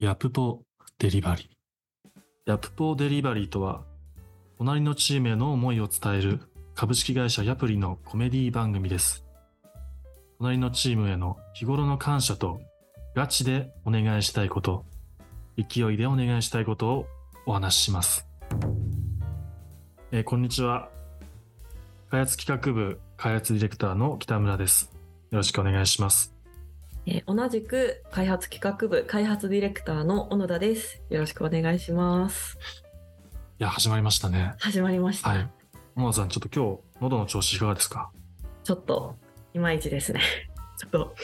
ヤプポデリバリー。ヤプポデリバリーとは、隣のチームへの思いを伝える株式会社ヤプリのコメディ番組です。隣のチームへの日頃の感謝と、ガチでお願いしたいこと、勢いでお願いしたいことをお話しします。えーこんにちは。開発企画部開発ディレクターの北村です。よろしくお願いします。えー同じく開発企画部開発ディレクターの小野田です。よろしくお願いします。いや、始まりましたね。始まりました。はい。小野田さん、ちょっと今日、喉の調子いかがですか？ちょっといまいちですね。ちょっと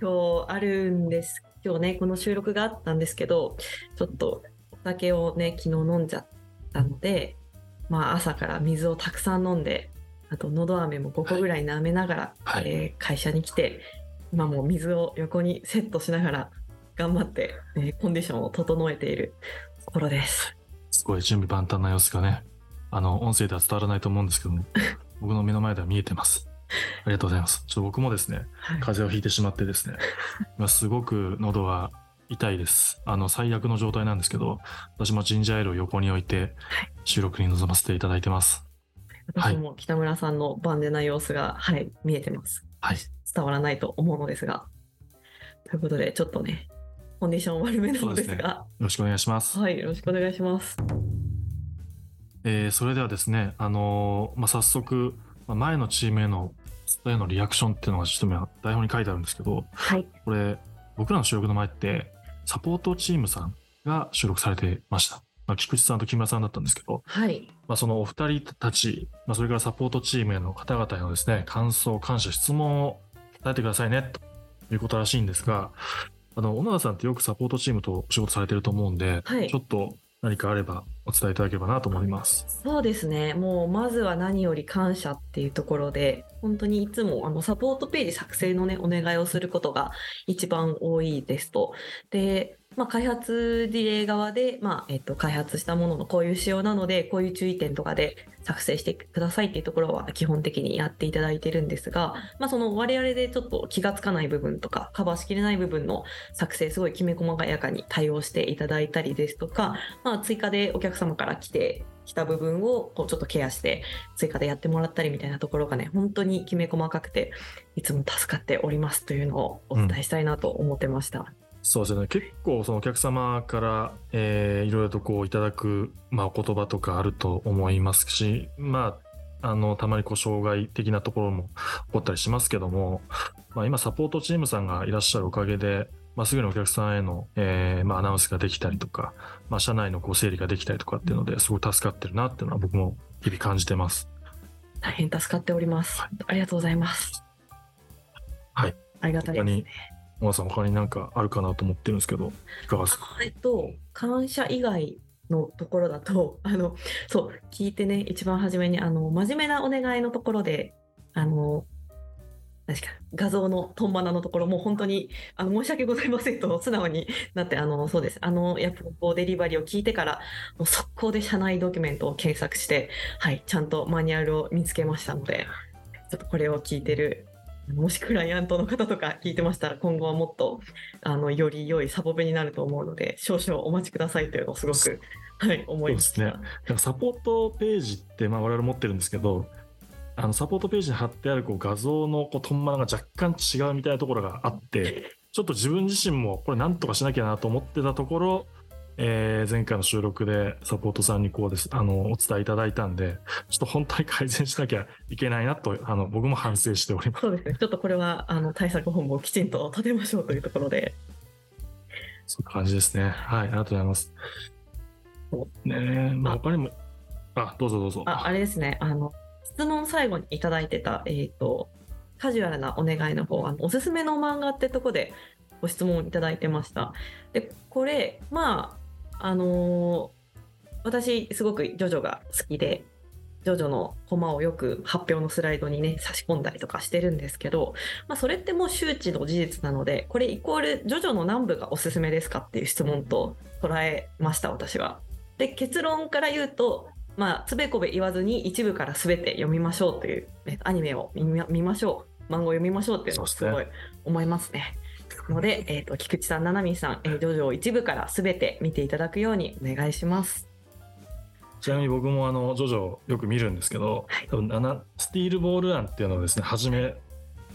今日あるんです。今日ねこの収録があったんですけど、ちょっとお酒をね昨日飲んじゃったので、まあ朝から水をたくさん飲んで、あと喉飴も5個ぐらい舐めながら、はいえー会社に来て、今もう水を横にセットしながら頑張って、えーコンディションを整えているところです。すごい準備万端な様子がね、あの、音声では伝わらないと思うんですけども、僕の目の前では見えてます。ありがとうございます。ちょっと僕もですね、はい風邪をひいてしまってですね、今すごく喉は痛いです。あの、最悪の状態なんですけど、私もジンジャーエールを横に置いて、収録に臨ませていただいてます。はい私も北村さんの万全な様子が、はい、見えてます。はい。伝わらないと思うのですが。ということで、ちょっとね、コンディション悪めなのですそうですが、よろしくお願いします。はい、よろしくお願いします。えーそれではですね、あのーまあ、早速、まあ前のチームへの、へのリアクションっていうのがちょっと今台本に書いてあるんですけど、はい、これ、僕らの収録の前って、サポートチームさんが収録されてました。まあ、菊池さんと木村さんだったんですけど、はい、まあ、そのお二人たち、まあ、それからサポートチームへの方々へのですね、感想、感謝、質問を伝えてくださいね、ということらしいんですが、あの、小野田さんってよくサポートチームとお仕事されてると思うんで、はいちょっと何かあればお伝えいただければなと思います。そうですね、もうまずは何より感謝っていうところで、本当にいつもあのサポートページ作成のね、お願いをすることが一番多いですと。で、まあ、開発ディレイ側で、まあえっと、開発したもののこういう仕様なので、こういう注意点とかで作成してくださいっていうところは基本的にやっていただいてるんですが、まあ、その我々でちょっと気がつかない部分とか、カバーしきれない部分の作成、すごいきめ細やかに対応していただいたりですとか、まあ、追加でお客様から来て、来た部分をこうちょっとケアして追加でやってもらったりみたいなところがね本当にきめ細かくていつも助かっておりますというのをお伝えしたいなと思ってました、そうですね。結構そのお客様から、えーいろいろとこういただく、まあ、お言葉とかあると思いますし、まあ、あの、たまにこう障害的なところも 起こったりしますけども、まあ、今サポートチームさんがいらっしゃるおかげで、まあ、すぐにお客さんへの、えーまあ、アナウンスができたりとか、まあ、社内のこう整理ができたりとかっていうのですごい助かってるなっていうのは僕も日々感じてます。大変助かっております、はい。ありがとうございます。はい。ありがたいですね小野さん他になんかあるかなと思ってるんですけど、いかがですか？えっと感謝以外のところだと あのそう聞いてね一番初めにあの真面目なお願いのところであの確か画像のトンバナのところも本当にあの申し訳ございませんと素直になってあのそうです。あのやっぱデリバリーを聞いてからもう速攻で社内ドキュメントを検索してはいちゃんとマニュアルを見つけましたのでちょっとこれを聞いてるもしクライアントの方とか聞いてましたら今後はもっとあのより良いサボベになると思うので少々お待ちくださいというのをすごくはい思いました。そうですなんかサポートページって、まあ、我々持ってるんですけど、あのサポートページに貼ってあるこう画像のこうトンマナが若干違うみたいなところがあって、ちょっと自分自身もこれなんとかしなきゃなと思ってたところ、えー前回の収録でサポートさんにこうです、あの、お伝えいただいたんで、ちょっと本当に改善しなきゃいけないなと、あの、僕も反省しております。そうですね。ちょっとこれはあの対策本部をきちんと立てましょうというところで。そんな感じですね。はい、ありがとうございます。ねえ、まああ他にも、あ、どうぞどうぞ。ああれですね。あの質問最後にいただいてたえっ、とカジュアルなお願いの方あのおすすめの漫画ってとこでご質問いただいてました。でこれまああのー私すごくジョジョが好きで。ジョジョのコマをよく発表のスライドにね差し込んだりとかしてるんですけど、まあ、それってもう周知の事実なのでこれイコールジョジョの何部がおすすめですかっていう質問と捉えました私は。で結論から言うとまあつべこべ言わずに一部から全て読みましょうという、ね、アニメを見ましょう漫画を読みましょうっていうのをすごい思いますね。ので、えっ、と、菊池さん、ななみさん、えー、ジョジョを一部からすべて見ていただくようにお願いします。ちなみに僕もあのジョジョよく見るんですけど、はい多分7スティールボールランっていうのをですね初め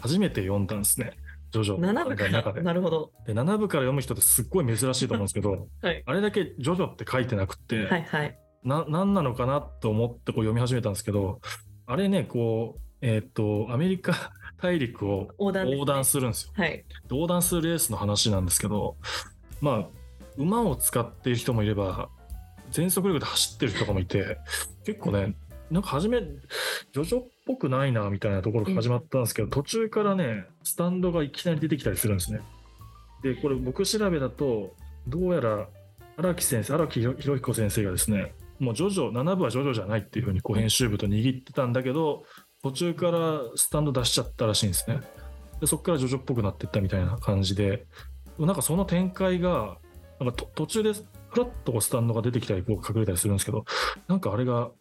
初めて読んだんですねジョジョ7部から、の中でなるほど。で7部から読む人ってすっごい珍しいと思うんですけどはい。あれだけジョジョって書いてなくて、はいはい。な何なのかなと思ってこう読み始めたんですけどあれねこうえっ、とアメリカ大陸を横断でするんですよ。はい。で横断するレースの話なんですけどまあ馬を使っている人もいれば全速力で走ってる人とかもいて結構ねなんか初めジョジョっぽくないなみたいなところから始まったんですけど、途中からねスタンドがいきなり出てきたりするんですね。でこれ僕調べだとどうやら荒木先生荒木博彦先生がですねもうジョジョ7部はジョジョじゃないっていうふうにこう編集部と握ってたんだけど途中からスタンド出しちゃったらしいんですねでそこからジョジョっぽくなってったみたいな感じでなんかその展開がなんかと途中でふらっとスタンドが出てきたりこう隠れたりするんですけどなんかあれが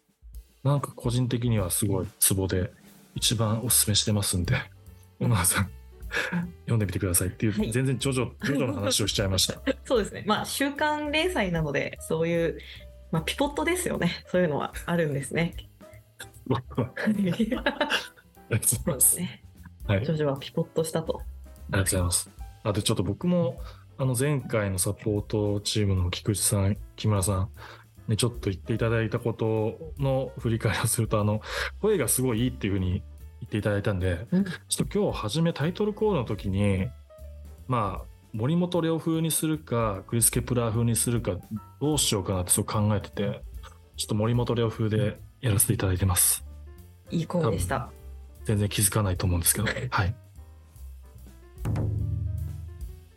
なんか個人的にはすごいツボで一番おすすめしてますんで小野さん読んでみてくださいっていう、はい全然ジョジョジョジョの話をしちゃいました そうですね。まあ、週刊連載なので、そういう、まあ、ピポットですよね。そういうのはあるんですね。ありがとうございまですジョジョはピポットしたと。がとうございます。あとちょっと僕もあの前回のサポートチームの菊池さん木村さんね、ちょっと言っていただいたことの振り返りをするとあの声がすごいいいっていうふうに言っていただいたんで、うん。ちょっと今日初めタイトルコールの時にまあ森本レオ風にするかクリス・ケプラー風にするかどうしようかなってそう考えててちょっと森本レオ風でやらせていただいてます。いい声でした。全然気づかないと思うんですけど。はい。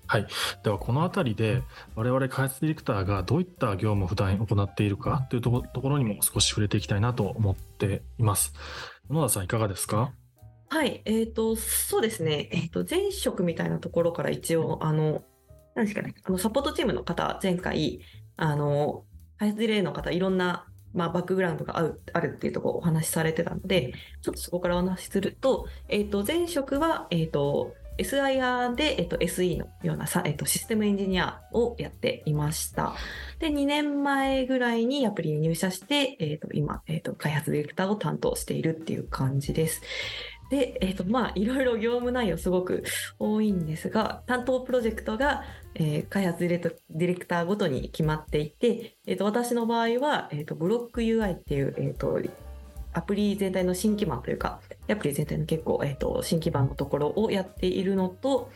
はい、ではこの辺りで我々開発ディレクターがどういった業務を普段行っているかというとこところにも少し触れていきたいなと思っています。野田さんいかがですか？はい、えっ、と、そうですね、えっ、と、前職みたいなところから一応、あの、何ですかね、あのサポートチームの方、前回、あの、開発ディレイの方、いろんな、まあ、バックグラウンドがあるあるっていうところをお話しされてたので、ちょっとそこからお話しすると、えっ、と、前職は、えっ、と、SIR で、えっと、SE のようなさ、えっと、システムエンジニアをやっていました。で、2年前ぐらいにアプリに入社して、えっと、今、えっと、開発ディレクターを担当しているっていう感じです。で、えっと、まあ、いろいろ業務内容すごく多いんですが、担当プロジェクトが、えー開発ディレクターごとに決まっていて、えっと、私の場合は、えっと、ブロック UI っていう、えっと、アプリ全体の新基盤というか、アプリ全体の結構、えっと、新基盤のところをやっているのと、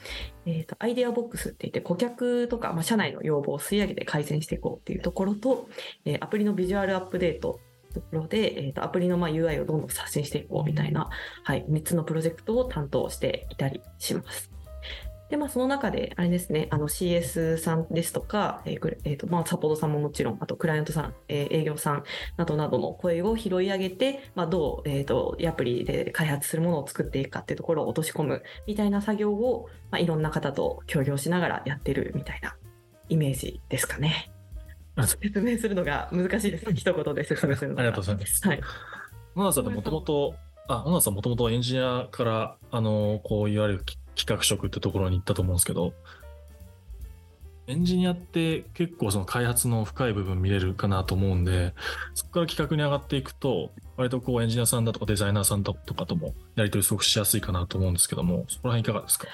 えっと、アイデアボックスって言って、顧客とか、まあ、社内の要望を吸い上げて改善していこうっていうところと、えーアプリのビジュアルアップデートところで、えっと、アプリのまあ UI をどんどん刷新していこうみたいな、はい、3つのプロジェクトを担当していたりします。で、まあ、その中で、あれですね、あの CS さんですとか、えーくれえーとまあ、サポートさんももちろん、あとクライアントさん、えー営業さんなどなどの声を拾い上げて、まあ、どう、えー、とアプリで開発するものを作っていくかっていうところを落とし込むみたいな作業を、まあ、いろんな方と協業しながらやってるみたいなイメージですかね。あ説明するのが難しいです。一言で説明するのあが。りがとうございます。はい。野田さんってもともと、あ、野田さんもともとエンジニアから、あの、こういわゆるき企画職ってところに行ったと思うんですけど、エンジニアって結構その開発の深い部分見れるかなと思うんで、そこから企画に上がっていくと、割とこうエンジニアさんだとかデザイナーさんだとかともやり取りすごくしやすいかなと思うんですけども、そこら辺いかがですか？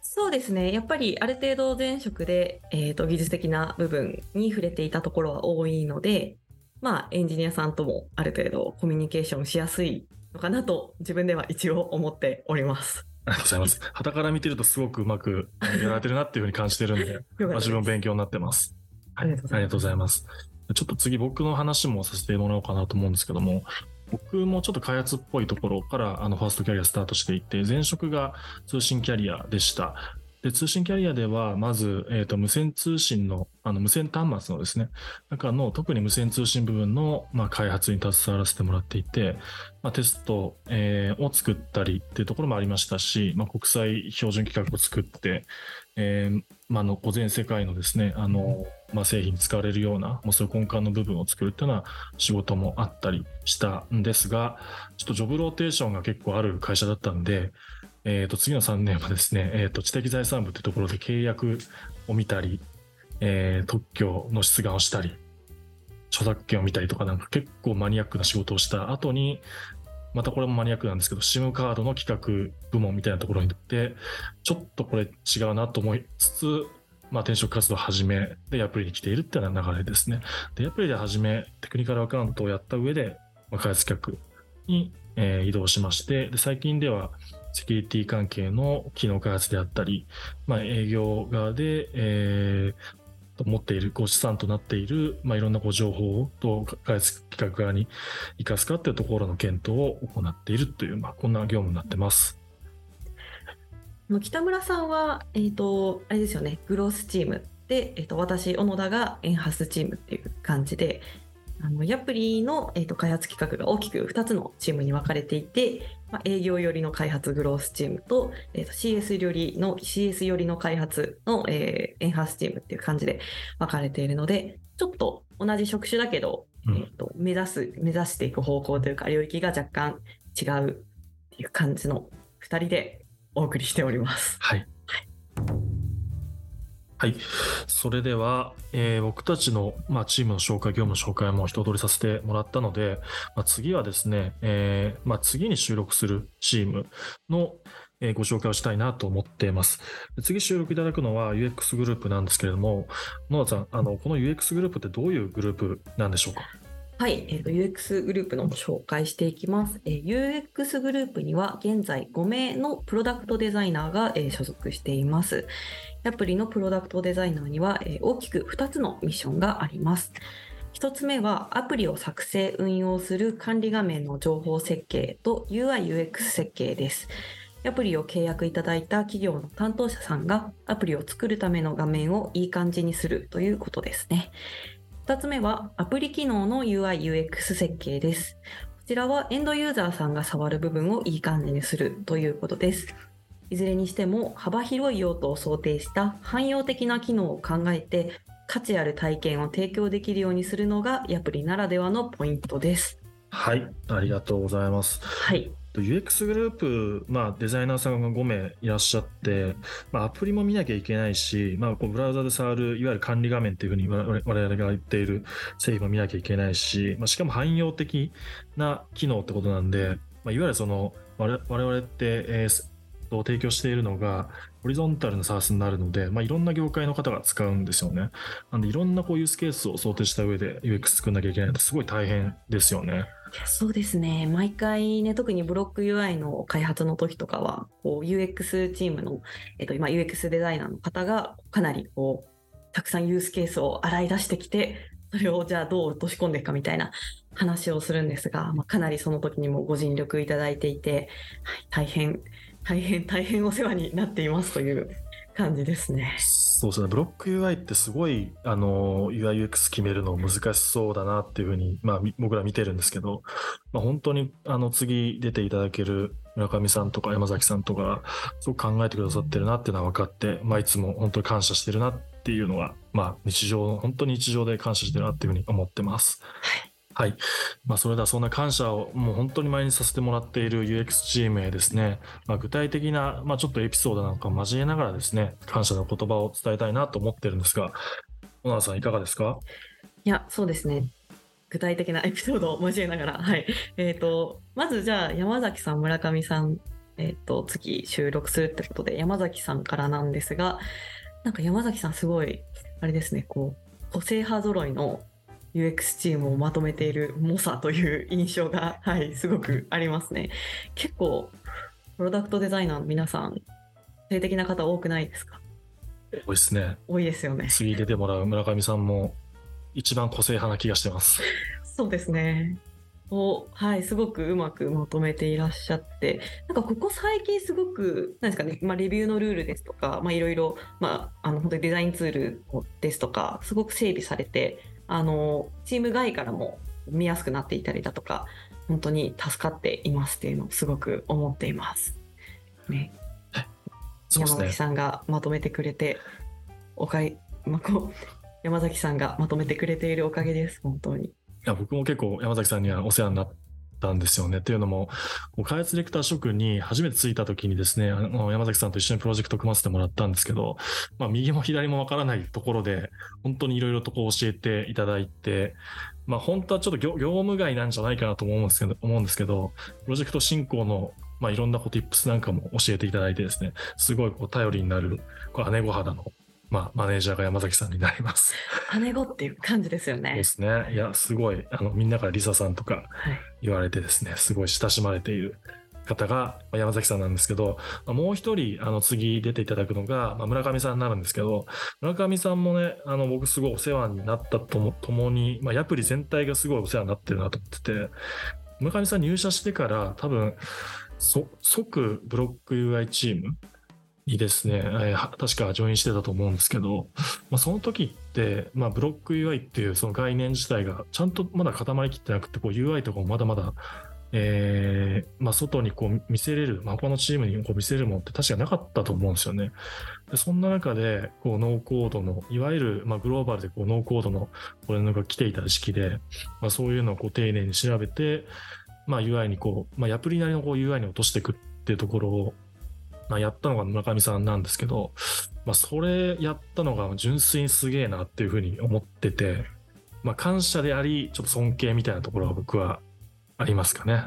そうですね。やっぱりある程度前職で、えー、と技術的な部分に触れていたところは多いので、まあエンジニアさんともある程度コミュニケーションしやすいのかなと自分では一応思っております。ありがとうございます。傍から見てるとすごくうまくやられてるなっていうふうに感じてるんで、ま自分も勉強になってます。はい、ありがとうございます。ちょっと次僕の話もさせてもらおうかなと思うんですけども、僕もちょっと開発っぽいところからあのファーストキャリアスタートしていって、前職が通信キャリアでした。で通信キャリアでは、まず、えー、と無線通信のあの無線端末のですね、中の特に無線通信部分の、まあ、開発に携わらせてもらっていて、まあ、テスト、えーを作ったりっていうところもありましたし、まあ、国際標準規格を作って、えーまあ、あの全世界のですねあの、まあ、製品に使われるようなもうそういう根幹の部分を作るっていうような仕事もあったりしたんですがちょっとジョブローテーションが結構ある会社だったんでえー、と次の3年はですね、えー、と知的財産部というところで契約を見たり、えー特許の出願をしたり、著作権を見たりとか、なんか結構マニアックな仕事をした後に、またこれもマニアックなんですけど、SIM カードの企画部門みたいなところに行って、ちょっとこれ違うなと思いつつ、まあ、転職活動を始めで、アプリに来ているっていうような流れですね。で、アプリで始め、テクニカルアカウントをやった上で、まあ、開発企画に、えー移動しまして、で、最近では、セキュリティ関係の機能開発であったり、まあ、営業側で、えー持っている、ご資産となっている、まあ、いろんなご情報をどう開発企画側に生かすかっていうところの検討を行っているという、まあ、こんな業務になってます。北村さんは、えっ、と、あれですよね、グロースチームで、えっ、と、私、小野田がエンハスチームっていう感じで、あの、ヤプリの、えっ、と、開発企画が大きく2つのチームに分かれていて、まあ、営業寄りの開発グロースチームと、えっ、と、CS 寄りの、CS 寄りの開発の、えーエンハスチームっていう感じで分かれているので、ちょっと同じ職種だけど、うんえっ、と、目指す、目指していく方向というか、領域が若干違うっていう感じの2人でお送りしております。はい。はい。はいそれでは、えー僕たちの、まあ、チームの紹介、業務の紹介も一通りさせてもらったので、まあ、次はですね、えーまあ、次に収録するチームの、えーご紹介をしたいなと思っています。次収録いただくのは UX グループなんですけれども、野田さん、あの、この UX グループってどういうグループなんでしょうか？はい、えーと、UX グループの紹介していきます。えー UX グループには現在5名のプロダクトデザイナーが、えー所属しています。アプリのプロダクトデザイナーには、え大きく2つのミッションがあります。1つ目はアプリを作成運用する管理画面の情報設計と UIUX 設計です。アプリを契約いただいた企業の担当者さんがアプリを作るための画面をいい感じにするということですね。2つ目はアプリ機能の UI/UX 設計です。こちらはエンドユーザーさんが触る部分をいい感じにするということです。いずれにしても幅広い用途を想定した汎用的な機能を考えて価値ある体験を提供できるようにするのがアプリならではのポイントです。はい。ありがとうございます。はい。UX グループ、まあ、デザイナーさんが5名いらっしゃって、まあ、アプリも見なきゃいけないし、まあ、こうブラウザで触るいわゆる管理画面っていうふうに我々が言っている製品も見なきゃいけないし、まあ、しかも汎用的な機能ってことなんで、まあ、いわゆるその我々我々って、えーと提供しているのがホリゾンタルな SaaS になるので、まあ、いろんな業界の方が使うんですよね。なんでいろんなこうユースケースを想定した上で UX 作んなきゃいけないとすごい大変ですよね。そうですね。毎回ね、特にブロック UI の開発の時とかは、こう UX チームの、えっと、今 UX デザイナーの方がかなりこう、たくさんユースケースを洗い出してきて、それをじゃあどう落とし込んでいくかみたいな話をするんですが、まあ、かなりその時にもご尽力いただいていて、はい、大変、大変、大変お世話になっていますという感じですね。そうですね、ブロック UI ってすごいあの UIUX 決めるの難しそうだなっていうふうに、まあ、み僕ら見てるんですけど、まあ、本当にあの次出ていただける村上さんとか山崎さんとか、すごく考えてくださってるなっていうのは分かって、まあ、いつも本当に感謝してるなっていうのは、まあ、日常、本当に日常で感謝してるなっていうふうに思ってます。はい。はい。まあ、それではそんな感謝をもう本当に前にさせてもらっている UX チームへですね、まあ、具体的な、まあ、ちょっとエピソードなんか交えながらですね、感謝の言葉を伝えたいなと思ってるんですが、小野さんいかがですか？いや、そうですね。具体的なエピソードを交えながら、はい。えっ、と、まずじゃあ、山崎さん、村上さん、えっ、と、次収録するってことで、山崎さんからなんですが、なんか山崎さんすごい、あれですね、こう、個性派揃いの UX チームをまとめている猛者という印象が、はい、すごくありますね。結構、プロダクトデザイナーの皆さん、性的な方多くないですか？多いですね。多いですよね。次出てもらう村上さんも一番個性派な気がしてます。そうですね。を、はい、すごくうまくまとめていらっしゃって、なんかここ最近すごく、なんですかね、まあ、レビューのルールですとか、まあ、いろいろ、まあ、あの、本当にデザインツールですとか、すごく整備されて、あの、チーム外からも見やすくなっていたりだとか、本当に助かっていますっていうのをすごく思っています。ね、すね山崎。さんがまとめてくれて、おかげ、まあ、こう、山崎さんがまとめてくれているおかげです、本当に。いや僕も結構山崎さんにはお世話になったんですよね。っていうのも、開発ディレクター職に初めて着いた時にですね、あの山崎さんと一緒にプロジェクト組ませてもらったんですけど、まあ、右も左もわからないところで、本当にいろいろとこう教えていただいて、まあ、本当はちょっと業業務外なんじゃないかなと思うんですけど、思うんですけど、プロジェクト進行のまあ、いろんなこう tips なんかも教えていただいてですね、すごいこう頼りになる、こう姉御肌の、まあ、マネージャーが山崎さんになります。姉子っていう感じですよそうねで。すね。いや、すごい、あの、みんなからリサさんとかはい。言われてですね、すごい親しまれている方がまあ山崎さんなんですけど、まあもう一人、あの、次出ていただくのが、まあ、村上さんになるんですけど、村上さんもね、あの、僕すごいお世話になったともともに、まあ、ヤプリ全体がすごいお世話になってるなと思ってて、村上さん入社してから多分、そ即ブロック UI チームにですね、えー確かジョインしてたと思うんですけど、まあ、その時って、まあ、ブロック UI っていうその概念自体がちゃんとまだ固まりきってなくて、こう UI とかもまだまだ、えーまあ、外にこう見せれる、まあ、他のチームにこう見せれるものって確かなかったと思うんですよね。でそんな中で、こうノーコードの、いわゆるまあグローバルでこうノーコードのこれのが来ていた時期で、まあ、そういうのをこう丁寧に調べて、まあ、UI にこう、まあ、ヤプリなりのこう UI に落としていくっていうところを、まあ、やったのが村上さんなんですけど、まあ、それやったのが純粋にすげえなっていうふうに思ってて、まあ、感謝であり、ちょっと尊敬みたいなところが僕はありますかね。いや、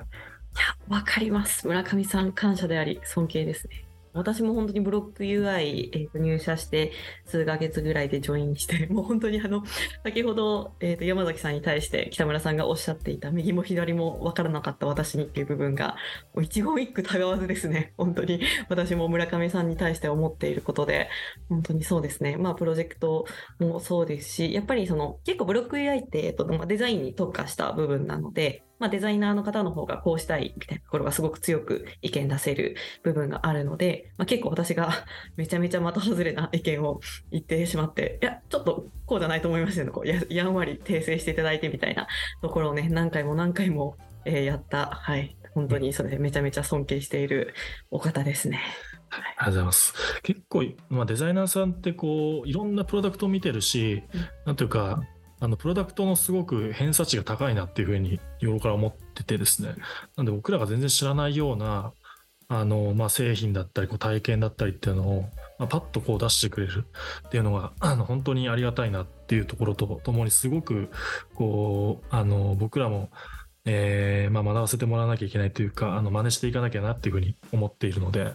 わかります。村上さん、感謝であり、尊敬ですね。私も本当にブロック UI、えーと入社して数ヶ月ぐらいでジョインして、もう本当にあの、先ほど、えーと山崎さんに対して北村さんがおっしゃっていた右も左も分からなかった私にっていう部分が、もう一言一句たがわずですね。本当に私も村上さんに対して思っていることで、本当にそうですね。まあ、プロジェクトもそうですし、やっぱりその、結構ブロック UI って、えっと、まあデザインに特化した部分なので、まあ、デザイナーの方の方がこうしたいみたいなところがすごく強く意見出せる部分があるので、まあ、結構私が めちゃめちゃ的外れな意見を言ってしまって、いや、ちょっとこうじゃないと思いますよね。こうややんわり訂正していただいてみたいなところをね、何回も何回も、えーやった、はい、本当にそれでめちゃめちゃ尊敬しているお方ですね。ありがとうございます。結構、まあ、デザイナーさんってこういろんなプロダクトを見てるし、うんなんていうかあのプロダクトのすごく偏差値が高いなっていうふうに日頃から思っててですね。なんで僕らが全然知らないようなあの、まあ、製品だったりこう体験だったりっていうのを、まあ、パッとこう出してくれるっていうのが あの本当にありがたいなっていうところとともにすごくこうあの僕らもえーまあ、学ばせてもらわなきゃいけないというかあの真似していかなきゃなっていうふうに思っているので、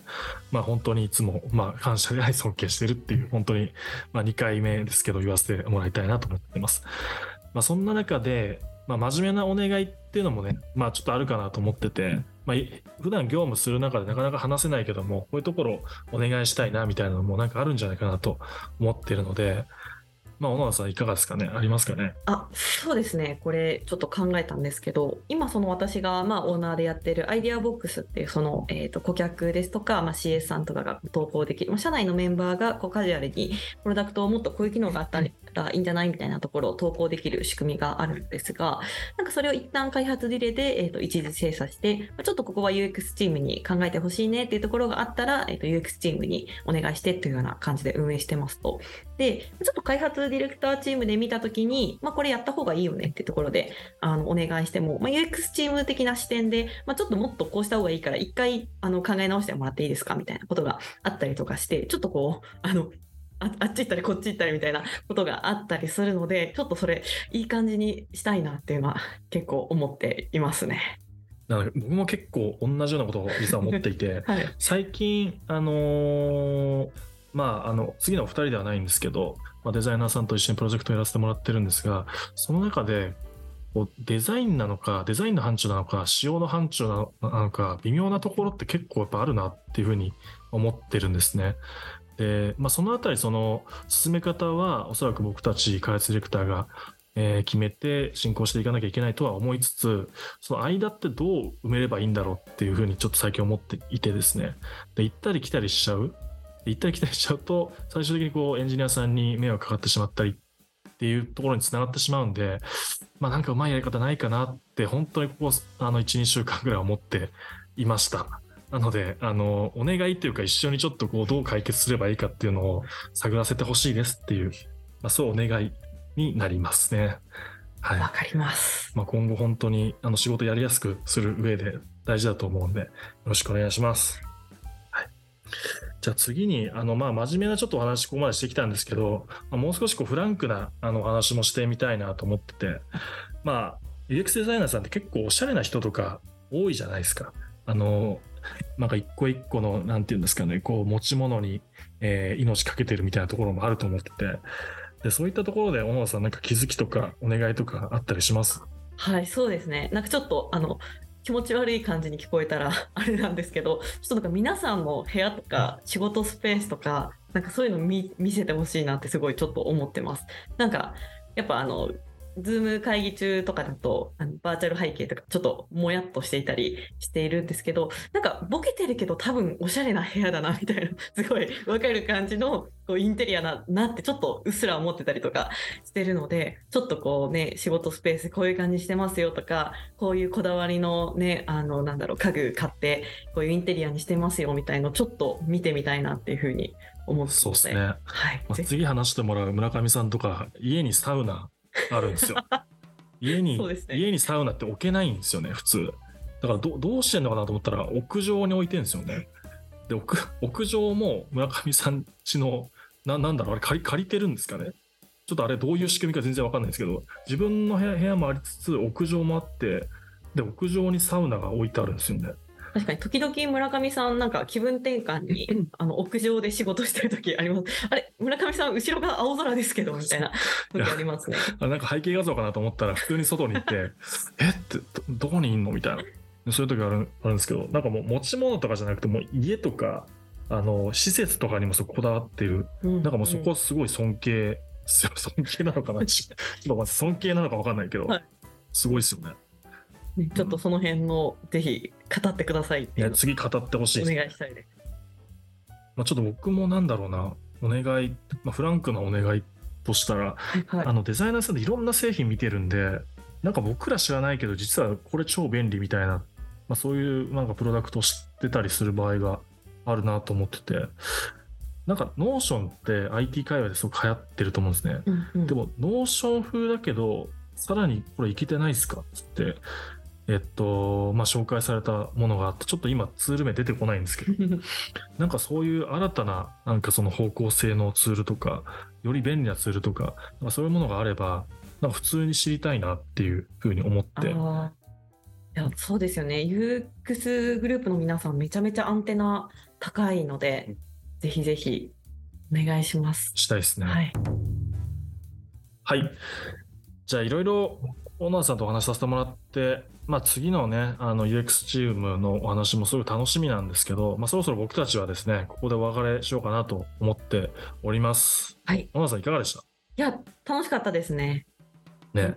まあ、本当にいつも、まあ、感謝であり尊敬してるっていう本当に、まあ、2回目ですけど言わせてもらいたいなと思ってます。まあ、そんな中で、まあ、真面目なお願いっていうのもね、まあ、ちょっとあるかなと思ってて、まあ、い普段業務する中でなかなか話せないけどもこういうところお願いしたいなみたいなのもなんかあるんじゃないかなと思ってるので、まあ、小野田さんいかがですかね？ありますかね？あそうですね。これちょっと考えたんですけど今その私がまあオーナーでやってるアイディアボックスっていうその、えー、と顧客ですとか、まあ、CS さんとかが投稿できる、まあ、社内のメンバーがこうカジュアルにプロダクトをもっとこういう機能があったらいいんじゃないみたいなところを投稿できる仕組みがあるんですがなんかそれを一旦開発ディレで、えー、と一時精査してちょっとここは UX チームに考えてほしいねっていうところがあったら、えー、と UX チームにお願いしてっていうような感じで運営してますと。で、ちょっと開発ディレクターチームで見たときに、まあ、これやった方がいいよねってところで、あの、お願いしても、まあ、UX チーム的な視点で、まあ、ちょっともっとこうした方がいいから、一回、あの、考え直してもらっていいですかみたいなことがあったりとかして、ちょっとこう、あの、ああっち行ったりこっち行ったりみたいなことがあったりするので、ちょっとそれ、いい感じにしたいなっていうのは結構思っていますね。なので僕も結構同じようなことを実は思っていて はい。最近あのーまああの次のお二人ではないんですけど、まあ、デザイナーさんと一緒にプロジェクトをやらせてもらってるんですがその中でこうデザインなのかデザインの範疇なのか仕様の範疇なのか微妙なところって結構やっぱあるなっていうふうに思ってるんですね。で、まあ、そのあたりその進め方はおそらく僕たち開発ディレクターがえ決めて進行していかなきゃいけないとは思いつつその間ってどう埋めればいいんだろうっていうふうにちょっと最近思っていてですねで行ったり来たりしちゃう行ったり来たりしちゃうと最終的にこうエンジニアさんに迷惑かかってしまったりっていうところにつながってしまうんでまあなんかうまいやり方ないかなって本当にここあの12週間ぐらい思っていました。なので、あの、お願いというか一緒にちょっとこうどう解決すればいいかっていうのを探らせてほしいですっていう、まあ、そうお願いになりますね。はい。わかります。まあ、今後本当にあの仕事やりやすくする上で大事だと思うんで、よろしくお願いします。はい。じゃあ次に、あの、まあ、真面目なちょっとお話ここまでしてきたんですけど、まあ、もう少しこうフランクなあのお話もしてみたいなと思ってて、まあ、UX デザイナーさんって結構おしゃれな人とか多いじゃないですか。あの、なんか一個一個の、なんていうんですかね、こう持ち物に、えー命かけてるみたいなところもあると思ってて、でそういったところで、小野さん、なんか気づきとかお願いとかあったりします？はい、そうですね。なんかちょっとあの気持ち悪い感じに聞こえたら あれなんですけど、ちょっとなんか皆さんの部屋とか仕事スペースとか、なんかそういうの見見せてほしいなってすごいちょっと思ってます。なんかやっぱあの。 Zoom 会議中とかだとあのバーチャル背景とかちょっともやっとしていたりしているんですけどなんかボケてるけど多分おしゃれな部屋だなみたいな すごいわかる感じのこうインテリアだなってちょっとうっすら思ってたりとかしてるのでちょっとこうね仕事スペースこういう感じしてますよとかこういうこだわりのねあのなんだろう家具買ってこういうインテリアにしてますよみたいのちょっと見てみたいなっていうふうに思ってそうですね。はい、まあ、次話してもらう村上さんとか、家にサウナあるんですよ。家に、ね家にサウナって置けないんですよね、普通。だからど、どうしてんのかなと思ったら、屋上に置いてるんですよね。で、屋屋上も村上さんちの、ななんだろう、あれ借り借りてるんですかね。ちょっとあれどういう仕組みか全然わかんないんですけど、自分の部屋部屋もありつつ、屋上もあって、で、屋上にサウナが置いてあるんですよね。確かに時々村上さんなんか気分転換にあの屋上で仕事してる時あります。あれ村上さん後ろが青空ですけど みたいな時ありますね。あなんか背景画像かなと思ったら普通に外に行って えってどどこにいんの？みたいな。そういう時あるあるんですけどなんかもう持ち物とかじゃなくてもう家とかあの施設とかにもそここだわってる。なんかもうそこすごい尊敬尊敬なのかな？ちょっとまず尊敬なのか分かんないけど、はい。すごいですよねねちょっとその辺のぜひ語ってくださいっていう。次語ってほしいおです、願いしたいです。まあ、ちょっと僕もなんだろうな。お願い、まあ、フランクなお願いとしたらはいあのデザイナーさんでいろんな製品見てるんでなんか僕ら知らないけど実はこれ超便利みたいな、まあ、そういうなんかプロダクトを知ってたりする場合があるなと思っててなんか Notion って IT 界隈ですごく流行ってると思うんですね。うんうん。でも Notion 風だけどさらにこれいけてないですかっつってえっとまあ紹介されたものがあってちょっと今ツール名出てこないんですけど なんかそういう新たななんかその方向性のツールとか、より便利なツールとか、なんかそういうものがあれば、なんか普通に知りたいなっていうふうに思って、いやそうですよね UX グループの皆さんめちゃめちゃアンテナ高いので、うんぜひぜひお願いします。したいですね。はい、はい。じゃあいろいろ小野田さんとお話しさせてもらって、まあ次のね、あの UX チームのお話もすごい楽しみなんですけど、まあそろそろ僕たちはですね、ここでお別れしようかなと思っております。はい、小野田さんいかがでした？いや楽しかったですね。ね。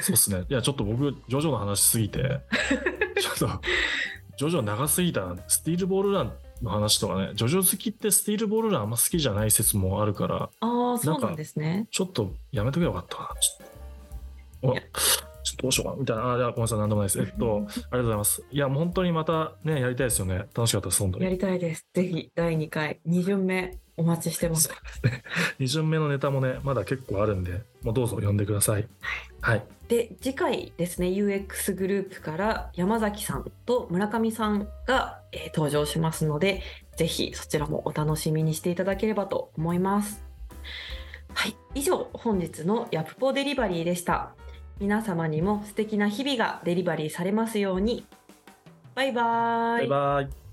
そうっすね。いや、ちょっと僕、ジョジョの話しすぎて、ちょっと、ジョジョ長すぎたな。スティールボールランの話とかね、ジョジョ好きってスティールボールランあんま好きじゃない説もあるから、ああそうなんですね。ちょっとやめとけばよかったな。ちょっと。ちょっとどうしようかなみたいな。あ、いやごめんなさい、なんでもないです。えっと、ありがとうございます。いや、もう本当にまたね、やりたいですよね。楽しかったです、本当に。やりたいです。ぜひ第2回2巡目お待ちしてます。2巡目のネタもね、まだ結構あるんで、もうどうぞ呼んでください。はい。で次回ですね UX グループから山崎さんと村上さんが、えー登場しますのでぜひそちらもお楽しみにしていただければと思いますはい以上本日のヤプポデリバリーでした皆様にも素敵な日々がデリバリーされますようにバイバーイバイバイ。